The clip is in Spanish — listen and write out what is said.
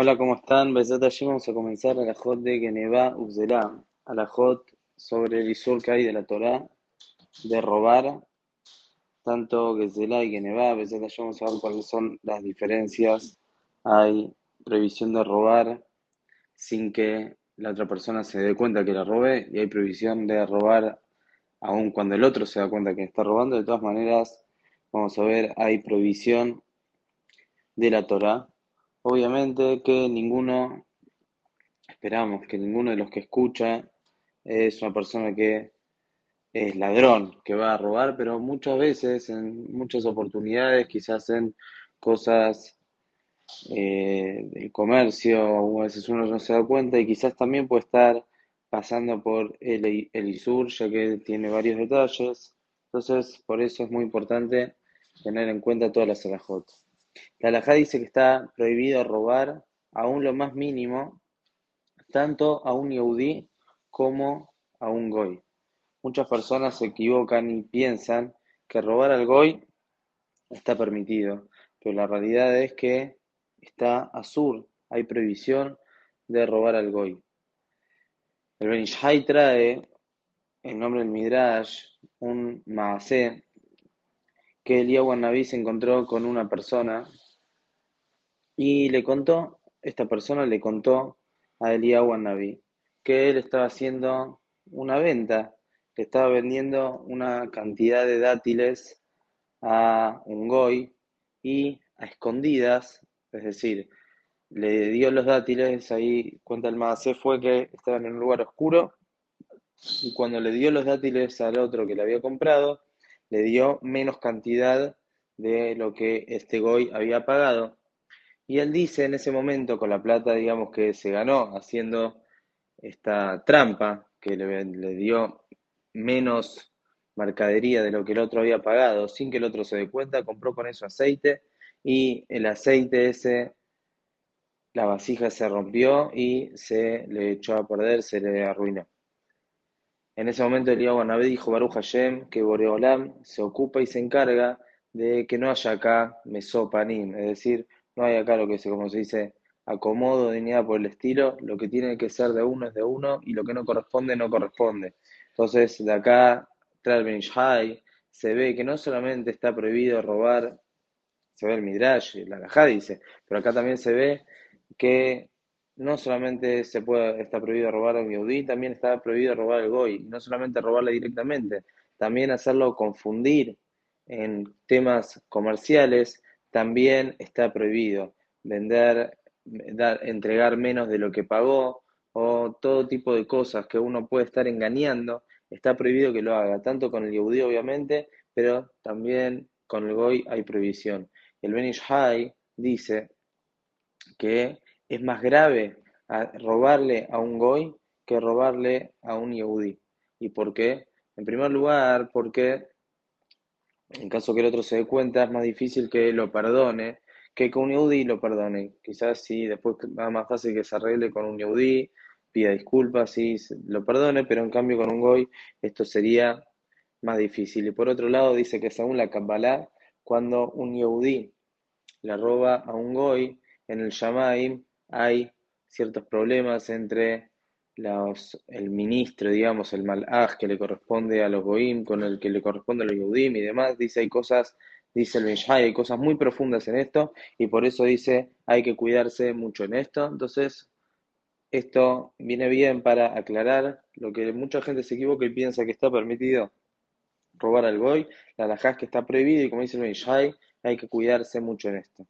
Hola, ¿cómo están? Vamos a comenzar a la Jot de Geneva Uzela, a la Jot sobre el Isur que hay de la Torah, de robar, tanto Gezela y Geneva, vamos a ver cuáles son las diferencias. Hay prohibición de robar sin que la otra persona se dé cuenta que la robe, y hay prohibición de robar aun cuando el otro se da cuenta que está robando. De todas maneras, vamos a ver, hay prohibición de la Torah Obviamente que ninguno, esperamos que ninguno de los que escucha es una persona que es ladrón, que va a robar, pero muchas veces, en muchas oportunidades, quizás en cosas eh, del comercio, a veces uno no se da cuenta y quizás también puede estar pasando por el, el ISUR, ya que tiene varios detalles. Entonces, por eso es muy importante tener en cuenta todas las alajotas. La halajá dice que está prohibido robar aún lo más mínimo, tanto a un yehudí como a un goy. Muchas personas se equivocan y piensan que robar al goy está permitido, pero la realidad es que está azul, hay prohibición de robar al goy. El Benishai trae, en nombre del Midrash, un maasé que Eliyahu Naví se encontró con una persona y le contó, esta persona le contó a Eliyahu Naví que él estaba haciendo una venta, que estaba vendiendo una cantidad de dátiles a un goy y a escondidas, es decir, le dio los dátiles, ahí cuenta el se fue que estaban en un lugar oscuro y cuando le dio los dátiles al otro que le había comprado, le dio menos cantidad de lo que este Goy había pagado. Y él dice en ese momento, con la plata, digamos, que se ganó haciendo esta trampa, que le, le dio menos mercadería de lo que el otro había pagado, sin que el otro se dé cuenta, compró con eso aceite y el aceite ese, la vasija se rompió y se le echó a perder, se le arruinó. En ese momento Eliyahu Anabé dijo Baruch Hashem que Boreolam se ocupa y se encarga de que no haya acá mesopanim, es decir, no hay acá lo que se, como se dice, acomodo ni nada por el estilo, lo que tiene que ser de uno es de uno y lo que no corresponde no corresponde. Entonces, de acá, tras el se ve que no solamente está prohibido robar, se ve el Midrash, la Gajá dice, pero acá también se ve que no solamente se puede, está prohibido robar a un Yehudi, también está prohibido robar al Goy. No solamente robarle directamente, también hacerlo confundir en temas comerciales, también está prohibido. Vender, dar, entregar menos de lo que pagó o todo tipo de cosas que uno puede estar engañando, está prohibido que lo haga, tanto con el Yehudi obviamente, pero también con el Goy hay prohibición. El Benish High dice que es más grave robarle a un goy que robarle a un yehudi. ¿Y por qué? En primer lugar, porque en caso que el otro se dé cuenta, es más difícil que lo perdone que con un yehudi lo perdone. Quizás si después va más fácil que se arregle con un yehudi, pida disculpas y lo perdone, pero en cambio con un goy esto sería más difícil. Y por otro lado, dice que según la Kabbalah, cuando un yehudi le roba a un goy en el Shamaim, hay ciertos problemas entre los, el ministro, digamos, el malaj que le corresponde a los goim, con el que le corresponde a los yudim y demás. Dice, hay cosas, dice el Mishai, hay cosas muy profundas en esto y por eso dice, hay que cuidarse mucho en esto. Entonces, esto viene bien para aclarar lo que mucha gente se equivoca y piensa que está permitido robar al goy, la alajá que está prohibido y como dice el Mishai, hay que cuidarse mucho en esto.